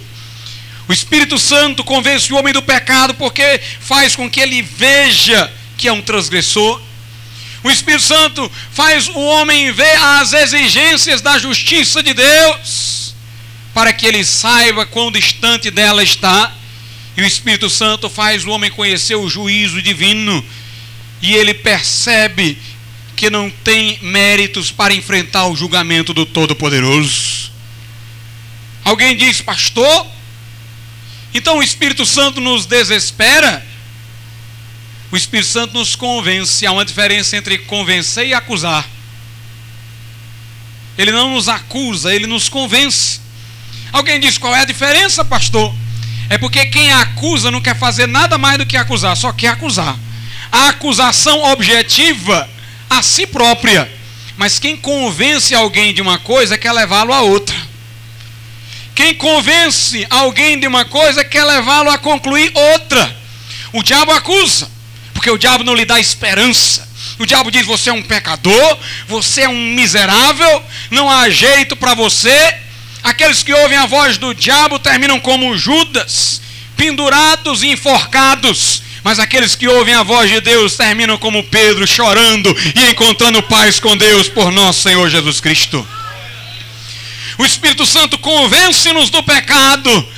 O Espírito Santo convence o homem do pecado porque faz com que ele veja que é um transgressor. O Espírito Santo faz o homem ver as exigências da justiça de Deus para que ele saiba quão distante dela está. E o Espírito Santo faz o homem conhecer o juízo divino. E ele percebe que não tem méritos para enfrentar o julgamento do Todo-Poderoso. Alguém diz, pastor? Então o Espírito Santo nos desespera? O Espírito Santo nos convence. Há uma diferença entre convencer e acusar. Ele não nos acusa, ele nos convence. Alguém diz qual é a diferença, pastor? É porque quem acusa não quer fazer nada mais do que acusar, só quer acusar. A acusação objetiva a si própria. Mas quem convence alguém de uma coisa quer levá-lo a outra. Quem convence alguém de uma coisa quer levá-lo a concluir outra. O diabo acusa, porque o diabo não lhe dá esperança. O diabo diz: você é um pecador, você é um miserável, não há jeito para você, Aqueles que ouvem a voz do diabo terminam como Judas, pendurados e enforcados. Mas aqueles que ouvem a voz de Deus terminam como Pedro, chorando e encontrando paz com Deus por nosso Senhor Jesus Cristo. O Espírito Santo convence-nos do pecado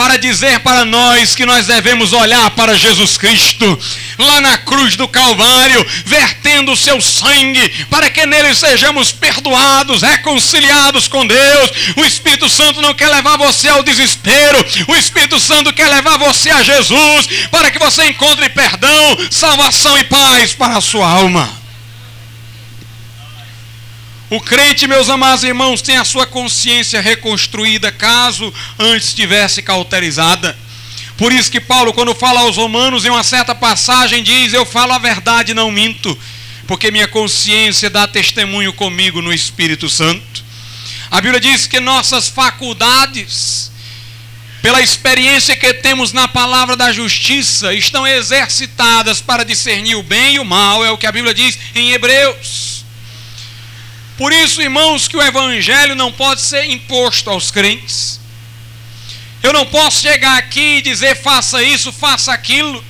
para dizer para nós que nós devemos olhar para Jesus Cristo, lá na cruz do Calvário, vertendo o seu sangue, para que nele sejamos perdoados, reconciliados com Deus. O Espírito Santo não quer levar você ao desespero, o Espírito Santo quer levar você a Jesus, para que você encontre perdão, salvação e paz para a sua alma. O crente, meus amados irmãos, tem a sua consciência reconstruída, caso antes estivesse cauterizada. Por isso que Paulo, quando fala aos romanos, em uma certa passagem, diz: Eu falo a verdade, não minto, porque minha consciência dá testemunho comigo no Espírito Santo. A Bíblia diz que nossas faculdades, pela experiência que temos na palavra da justiça, estão exercitadas para discernir o bem e o mal, é o que a Bíblia diz em Hebreus. Por isso, irmãos, que o evangelho não pode ser imposto aos crentes. Eu não posso chegar aqui e dizer faça isso, faça aquilo,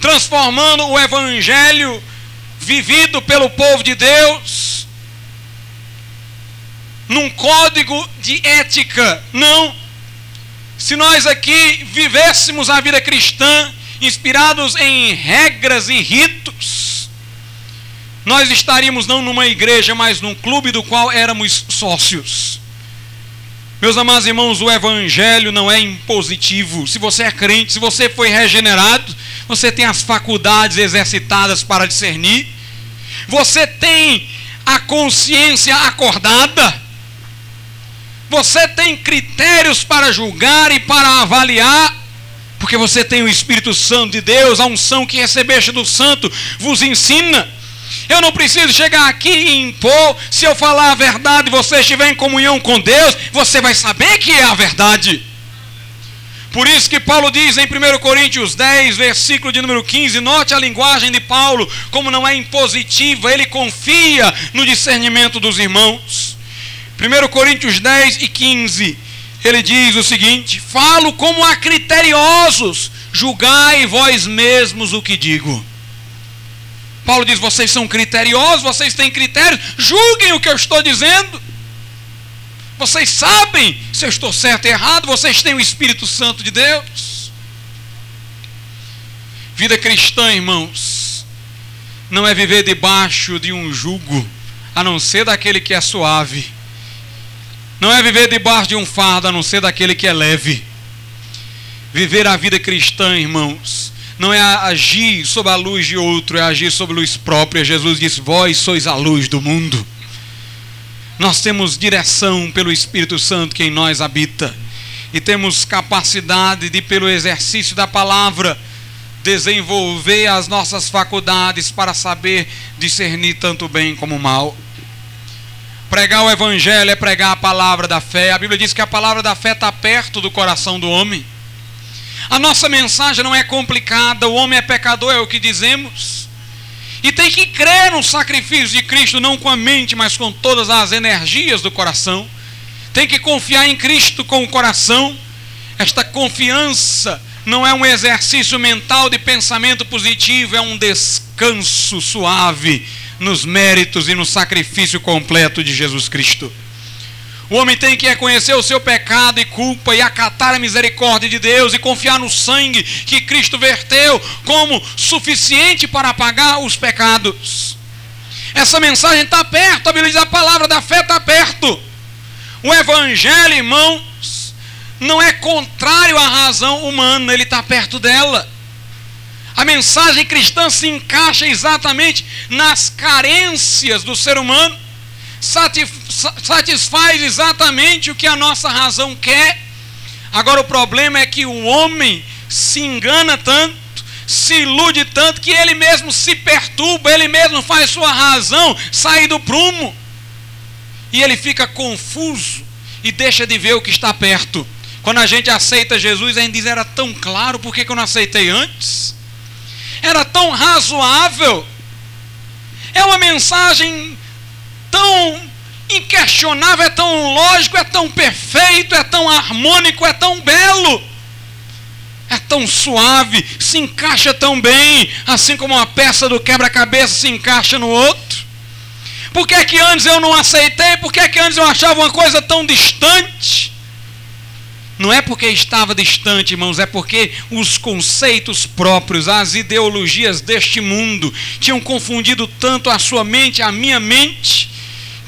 transformando o evangelho vivido pelo povo de Deus num código de ética. Não. Se nós aqui vivêssemos a vida cristã inspirados em regras e ritos, nós estaríamos não numa igreja, mas num clube do qual éramos sócios. Meus amados irmãos, o evangelho não é impositivo. Se você é crente, se você foi regenerado, você tem as faculdades exercitadas para discernir. Você tem a consciência acordada. Você tem critérios para julgar e para avaliar, porque você tem o Espírito Santo de Deus, a unção que recebeste do Santo vos ensina. Eu não preciso chegar aqui e impor. Se eu falar a verdade e você estiver em comunhão com Deus, você vai saber que é a verdade. Por isso que Paulo diz em 1 Coríntios 10, versículo de número 15, note a linguagem de Paulo, como não é impositiva, ele confia no discernimento dos irmãos. 1 Coríntios 10 e 15, ele diz o seguinte: Falo como a criteriosos, julgai vós mesmos o que digo. Paulo diz: vocês são criteriosos, vocês têm critérios, julguem o que eu estou dizendo. Vocês sabem se eu estou certo ou errado, vocês têm o Espírito Santo de Deus. Vida cristã, irmãos, não é viver debaixo de um jugo, a não ser daquele que é suave. Não é viver debaixo de um fardo, a não ser daquele que é leve. Viver a vida cristã, irmãos, não é agir sob a luz de outro, é agir sob a luz própria. Jesus disse: Vós sois a luz do mundo. Nós temos direção pelo Espírito Santo que em nós habita, e temos capacidade de, pelo exercício da palavra, desenvolver as nossas faculdades para saber discernir tanto bem como mal. Pregar o Evangelho é pregar a palavra da fé. A Bíblia diz que a palavra da fé está perto do coração do homem. A nossa mensagem não é complicada, o homem é pecador, é o que dizemos. E tem que crer no sacrifício de Cristo, não com a mente, mas com todas as energias do coração. Tem que confiar em Cristo com o coração. Esta confiança não é um exercício mental de pensamento positivo, é um descanso suave nos méritos e no sacrifício completo de Jesus Cristo. O homem tem que reconhecer o seu pecado e culpa e acatar a misericórdia de Deus e confiar no sangue que Cristo verteu como suficiente para apagar os pecados. Essa mensagem está perto, a Bíblia diz a palavra da fé está perto. O Evangelho, irmãos, não é contrário à razão humana, ele está perto dela. A mensagem cristã se encaixa exatamente nas carências do ser humano satisfaz exatamente o que a nossa razão quer. Agora o problema é que o homem se engana tanto, se ilude tanto, que ele mesmo se perturba, ele mesmo faz sua razão sair do prumo. E ele fica confuso e deixa de ver o que está perto. Quando a gente aceita Jesus, a gente diz: era tão claro, por que, que eu não aceitei antes? Era tão razoável. É uma mensagem tão inquestionável, é tão lógico, é tão perfeito, é tão harmônico, é tão belo, é tão suave, se encaixa tão bem, assim como uma peça do quebra-cabeça se encaixa no outro. Por que, é que antes eu não aceitei? Por que, é que antes eu achava uma coisa tão distante? Não é porque estava distante, irmãos, é porque os conceitos próprios, as ideologias deste mundo tinham confundido tanto a sua mente, a minha mente,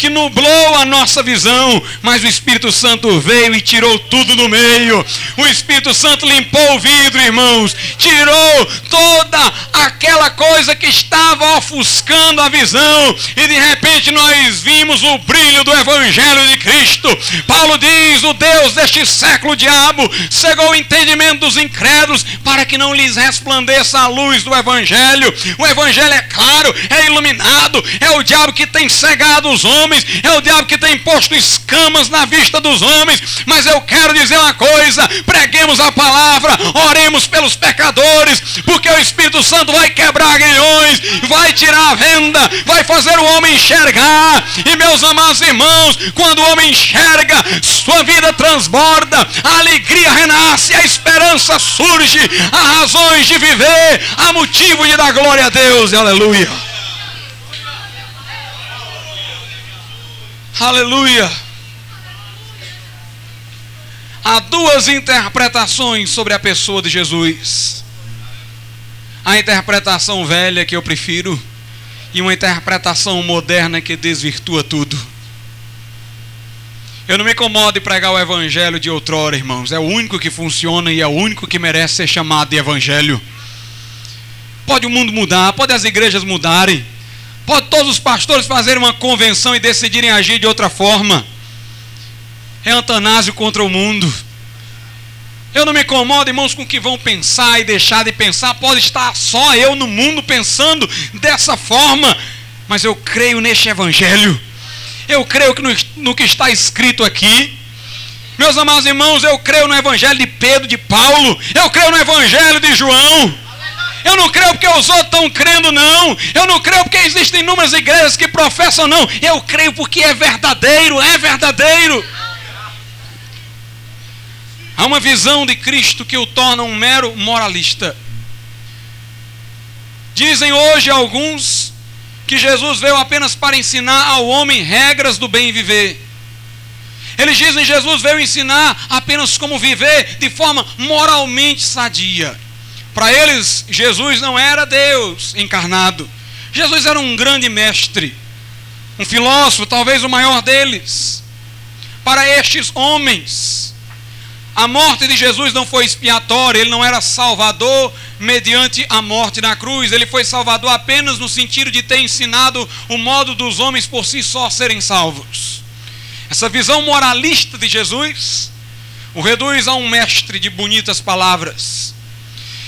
que nublou a nossa visão, mas o Espírito Santo veio e tirou tudo do meio. O Espírito Santo limpou o vidro, irmãos, tirou toda aquela coisa que estava ofuscando a visão, e de repente nós vimos o brilho do Evangelho de Cristo. Paulo diz: O Deus deste século, diabo, cegou o entendimento dos incrédulos para que não lhes resplandeça a luz do Evangelho. O Evangelho é claro, é iluminado, é o diabo que tem cegado os homens homens, é o diabo que tem posto escamas na vista dos homens. Mas eu quero dizer uma coisa: preguemos a palavra, oremos pelos pecadores, porque o Espírito Santo vai quebrar aguilhões, vai tirar a venda, vai fazer o homem enxergar. E meus amados irmãos, quando o homem enxerga, sua vida transborda, a alegria renasce, a esperança surge, há razões de viver, há motivo de dar glória a Deus. Aleluia. Aleluia. Há duas interpretações sobre a pessoa de Jesus. A interpretação velha que eu prefiro e uma interpretação moderna que desvirtua tudo. Eu não me incomodo de pregar o evangelho de outrora, irmãos. É o único que funciona e é o único que merece ser chamado de evangelho. Pode o mundo mudar, pode as igrejas mudarem, Pode todos os pastores fazerem uma convenção e decidirem agir de outra forma. É antanásio contra o mundo. Eu não me incomodo, irmãos, com o que vão pensar e deixar de pensar. Pode estar só eu no mundo pensando dessa forma. Mas eu creio neste evangelho. Eu creio que no, no que está escrito aqui. Meus amados irmãos, eu creio no evangelho de Pedro, de Paulo. Eu creio no evangelho de João. Eu não creio porque os outros estão crendo, não. Eu não creio porque existem inúmeras igrejas que professam, não. Eu creio porque é verdadeiro, é verdadeiro. Há uma visão de Cristo que o torna um mero moralista. Dizem hoje alguns que Jesus veio apenas para ensinar ao homem regras do bem viver. Eles dizem Jesus veio ensinar apenas como viver de forma moralmente sadia. Para eles, Jesus não era Deus encarnado. Jesus era um grande mestre, um filósofo, talvez o maior deles. Para estes homens, A morte de Jesus não foi expiatória, ele não era salvador mediante a morte na cruz, ele foi salvador apenas no sentido de ter ensinado o modo dos homens por si só serem salvos. Essa visão moralista de Jesus o reduz a um mestre de bonitas palavras.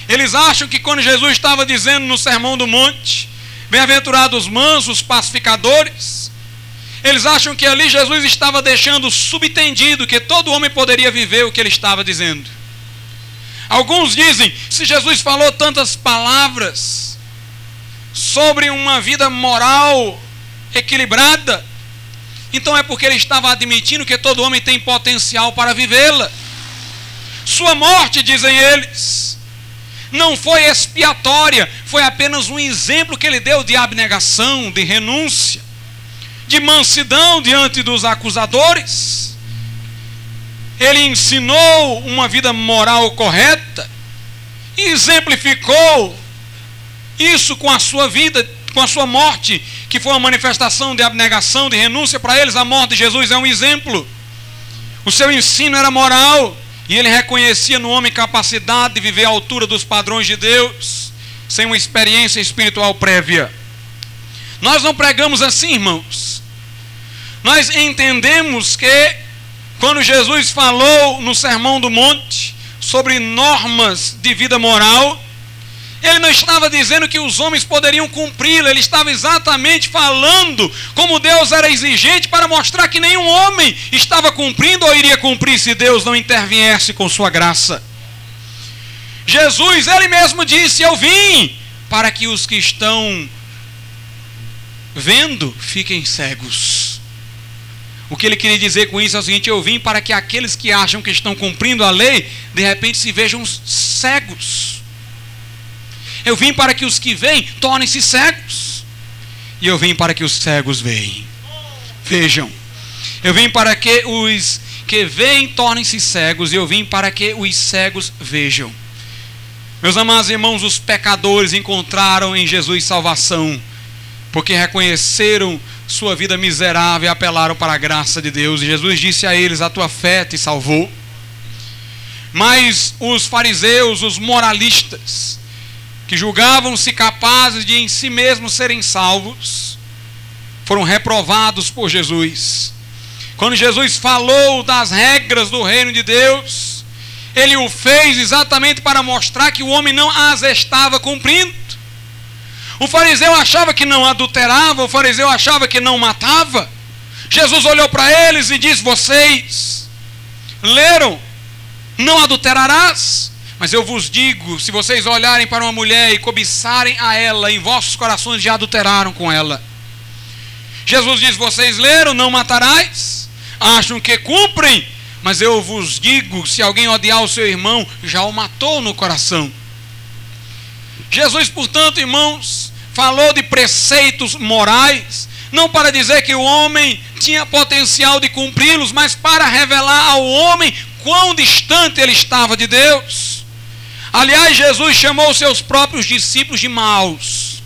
Eles acham que quando Jesus estava dizendo no Sermão do Monte, bem-aventurados mansos, pacificadores, eles acham que ali Jesus estava deixando subentendido que todo homem poderia viver o que ele estava dizendo. Alguns dizem: se Jesus falou tantas palavras sobre uma vida moral equilibrada, então é porque ele estava admitindo que todo homem tem potencial para vivê-la. Sua morte, dizem eles, não foi expiatória, foi apenas um exemplo que ele deu de abnegação, de renúncia de mansidão diante dos acusadores. Ele ensinou uma vida moral correta e exemplificou isso com a sua vida, com a sua morte, que foi uma manifestação de abnegação, de renúncia para eles. A morte de Jesus é um exemplo. O seu ensino era moral e ele reconhecia no homem capacidade de viver à altura dos padrões de Deus, sem uma experiência espiritual prévia. Nós não pregamos assim, irmãos nós entendemos que quando Jesus falou no Sermão do Monte sobre normas de vida moral, ele não estava dizendo que os homens poderiam cumpri-la, ele estava exatamente falando como Deus era exigente para mostrar que nenhum homem estava cumprindo ou iria cumprir se Deus não interviesse com sua graça. Jesus, ele mesmo disse: Eu vim para que os que estão vendo fiquem cegos. O que ele queria dizer com isso é o seguinte: eu vim para que aqueles que acham que estão cumprindo a lei, de repente se vejam cegos. Eu vim para que os que veem tornem-se cegos. E eu vim para que os cegos vejam. Vejam. Eu vim para que os que veem tornem-se cegos. E eu vim para que os cegos vejam. Meus amados irmãos, os pecadores encontraram em Jesus salvação, porque reconheceram sua vida miserável e apelaram para a graça de Deus. E Jesus disse a eles: A tua fé te salvou. Mas os fariseus, os moralistas, que julgavam-se capazes de em si mesmos serem salvos, foram reprovados por Jesus. Quando Jesus falou das regras do reino de Deus, ele o fez exatamente para mostrar que o homem não as estava cumprindo. O fariseu achava que não adulterava, o fariseu achava que não matava. Jesus olhou para eles e disse: Vocês leram, não adulterarás. Mas eu vos digo: se vocês olharem para uma mulher e cobiçarem a ela, em vossos corações já adulteraram com ela. Jesus diz: Vocês leram, não matarás. Acham que cumprem, mas eu vos digo: se alguém odiar o seu irmão, já o matou no coração. Jesus, portanto, irmãos, falou de preceitos morais, não para dizer que o homem tinha potencial de cumpri-los, mas para revelar ao homem quão distante ele estava de Deus. Aliás, Jesus chamou seus próprios discípulos de maus.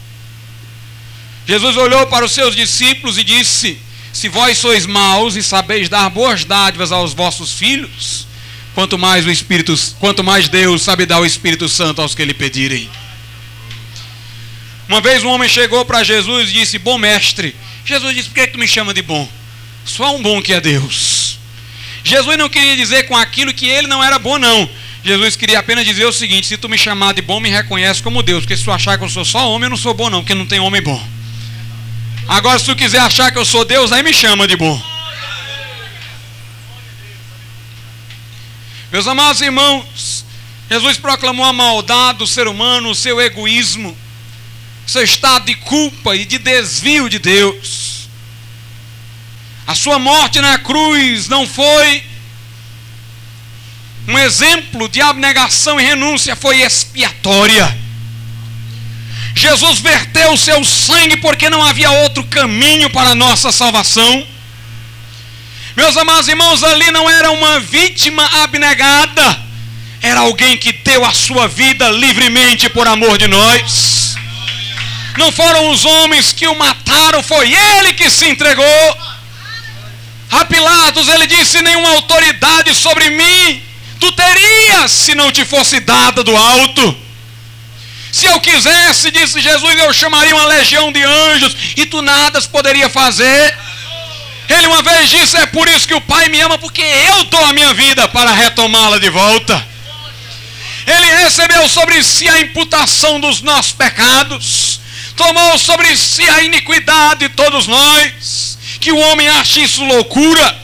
Jesus olhou para os seus discípulos e disse: Se vós sois maus e sabeis dar boas dádivas aos vossos filhos, quanto mais o Espírito, quanto mais Deus sabe dar o Espírito Santo aos que lhe pedirem. Uma vez um homem chegou para Jesus e disse: Bom mestre. Jesus disse: Por que, tu me chama de bom? Só um bom que é Deus. Jesus não queria dizer com aquilo que ele não era bom, não. Jesus queria apenas dizer o seguinte: se tu me chamar de bom, me reconhece como Deus. Porque se tu achar que eu sou só homem, eu não sou bom, não, porque não tem homem bom. Agora, se tu quiser achar que eu sou Deus, aí me chama de bom. Meus amados irmãos, Jesus proclamou a maldade do ser humano, o seu egoísmo seu estado de culpa e de desvio de Deus. A sua morte na cruz não foi um exemplo de abnegação e renúncia, foi expiatória. Jesus verteu o seu sangue porque não havia outro caminho para a nossa salvação. Meus amados irmãos, ali não era uma vítima abnegada, era alguém que deu a sua vida livremente por amor de nós. Não foram os homens que o mataram, foi ele que se entregou. A Pilatos ele disse: Nenhuma autoridade sobre mim. Tu terias se não te fosse dada do alto. Se eu quisesse, disse Jesus, eu chamaria uma legião de anjos e tu nada poderia fazer. Ele uma vez disse: É por isso que o Pai me ama, porque eu dou a minha vida para retomá-la de volta. Ele recebeu sobre si a imputação dos nossos pecados, tomou sobre si a iniquidade de todos nós. Que o homem ache isso loucura,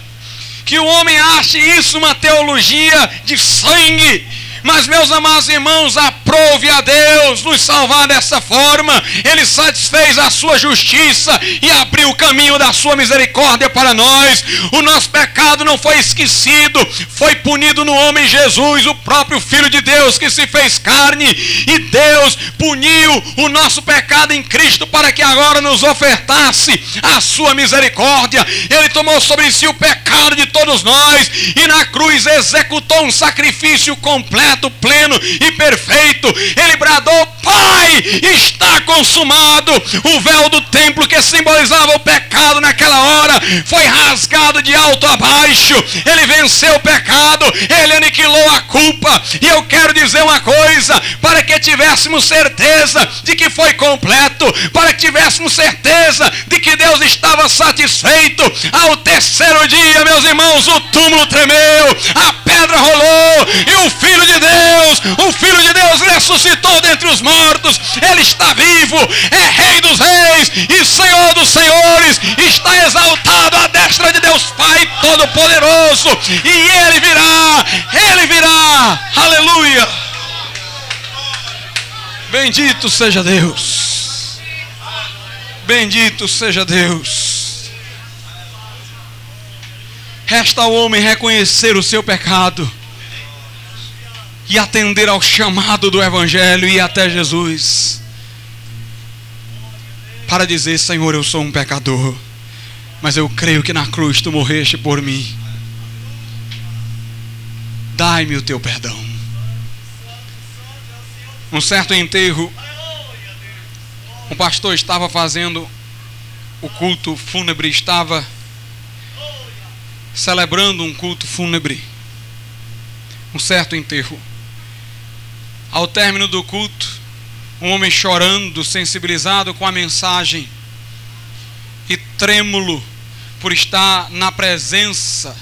que o homem ache isso uma teologia de sangue, mas, meus amados irmãos, aprove a Deus nos salvar dessa forma. Ele satisfez a sua justiça e abriu o caminho da sua misericórdia para nós. O nosso pecado não foi esquecido, foi punido no homem Jesus, o próprio Filho de Deus que se fez carne. E Deus puniu o nosso pecado em Cristo para que agora nos ofertasse a sua misericórdia. Ele tomou sobre si o pecado de todos nós e na cruz executou um sacrifício completo pleno e perfeito. Ele bradou: Pai, está consumado. O véu do templo que simbolizava o pecado naquela hora foi rasgado de alto a baixo. Ele venceu o pecado, ele aniquilou a culpa. E eu quero dizer uma coisa: para que tivéssemos certeza de que foi completo, para que tivéssemos certeza de que Deus estava satisfeito, ao terceiro dia, meus irmãos, o túmulo tremeu, a pedra rolou e o Filho de Deus, o Filho de Deus ressuscitou dentre os mortos, ele está vivo, é Rei dos Reis e Senhor dos Senhores, está exaltado à destra de Deus Pai Todo-Poderoso, e ele virá, ele virá, aleluia. Bendito seja Deus, bendito seja Deus. Resta ao homem reconhecer o seu pecado e atender ao chamado do Evangelho e até Jesus para dizer: Senhor, eu sou um pecador, mas eu creio que na cruz tu morreste por mim. Dai-me o teu perdão. Um certo enterro, um pastor estava fazendo o culto fúnebre, estava celebrando um culto fúnebre. Um certo enterro. Ao término do culto, um homem chorando, sensibilizado com a mensagem e trêmulo por estar na presença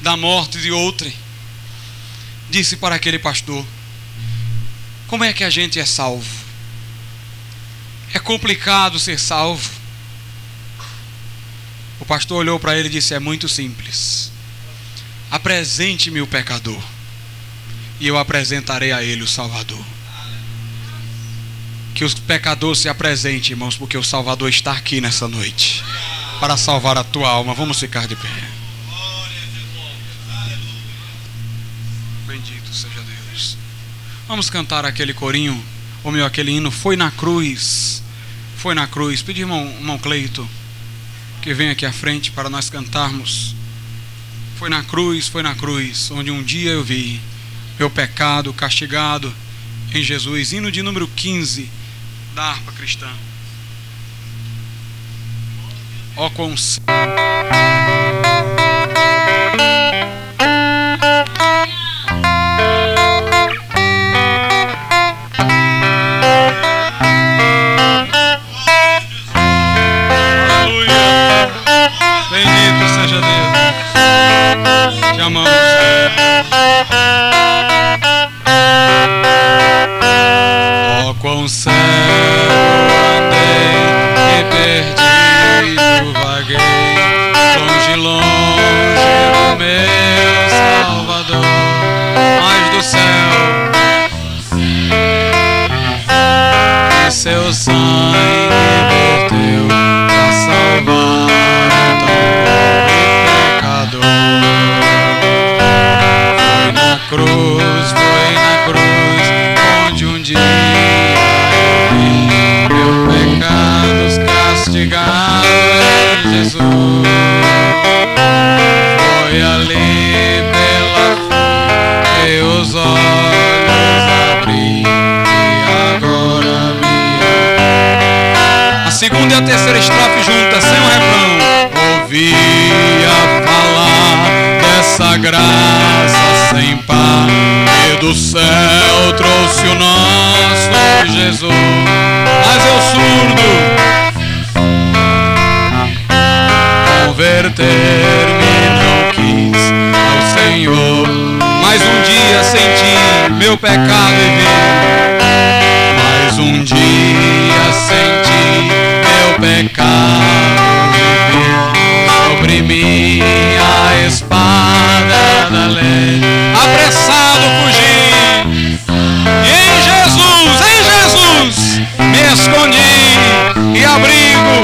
da morte de outrem, disse para aquele pastor: Como é que a gente é salvo? É complicado ser salvo. O pastor olhou para ele e disse: É muito simples. Apresente-me o pecador e eu apresentarei a ele o Salvador. Que o pecador se apresente, irmãos, porque o Salvador está aqui nessa noite para salvar a tua alma. Vamos ficar de pé. Bendito seja Deus. Vamos cantar aquele corinho, ou meu, aquele hino. Foi na cruz. Foi na cruz. Pedi irmão, irmão Cleito que vem aqui à frente para nós cantarmos. Foi na cruz, foi na cruz, onde um dia eu vi meu pecado castigado em Jesus. Hino de número 15 da harpa cristã. Ó oh, com Bendito seja Deus. Te amamos. a terceira estrofe junta, sem o um refrão. Ouvia falar dessa graça sem par, que do céu trouxe o nosso Jesus. Mas eu surdo, converter-me não quis ao Senhor. Mais um dia senti meu pecado e vi. Mais um dia senti pecado sobre mim a espada da lei. Apressado fugi. Em Jesus, em Jesus, me escondi e abrigo.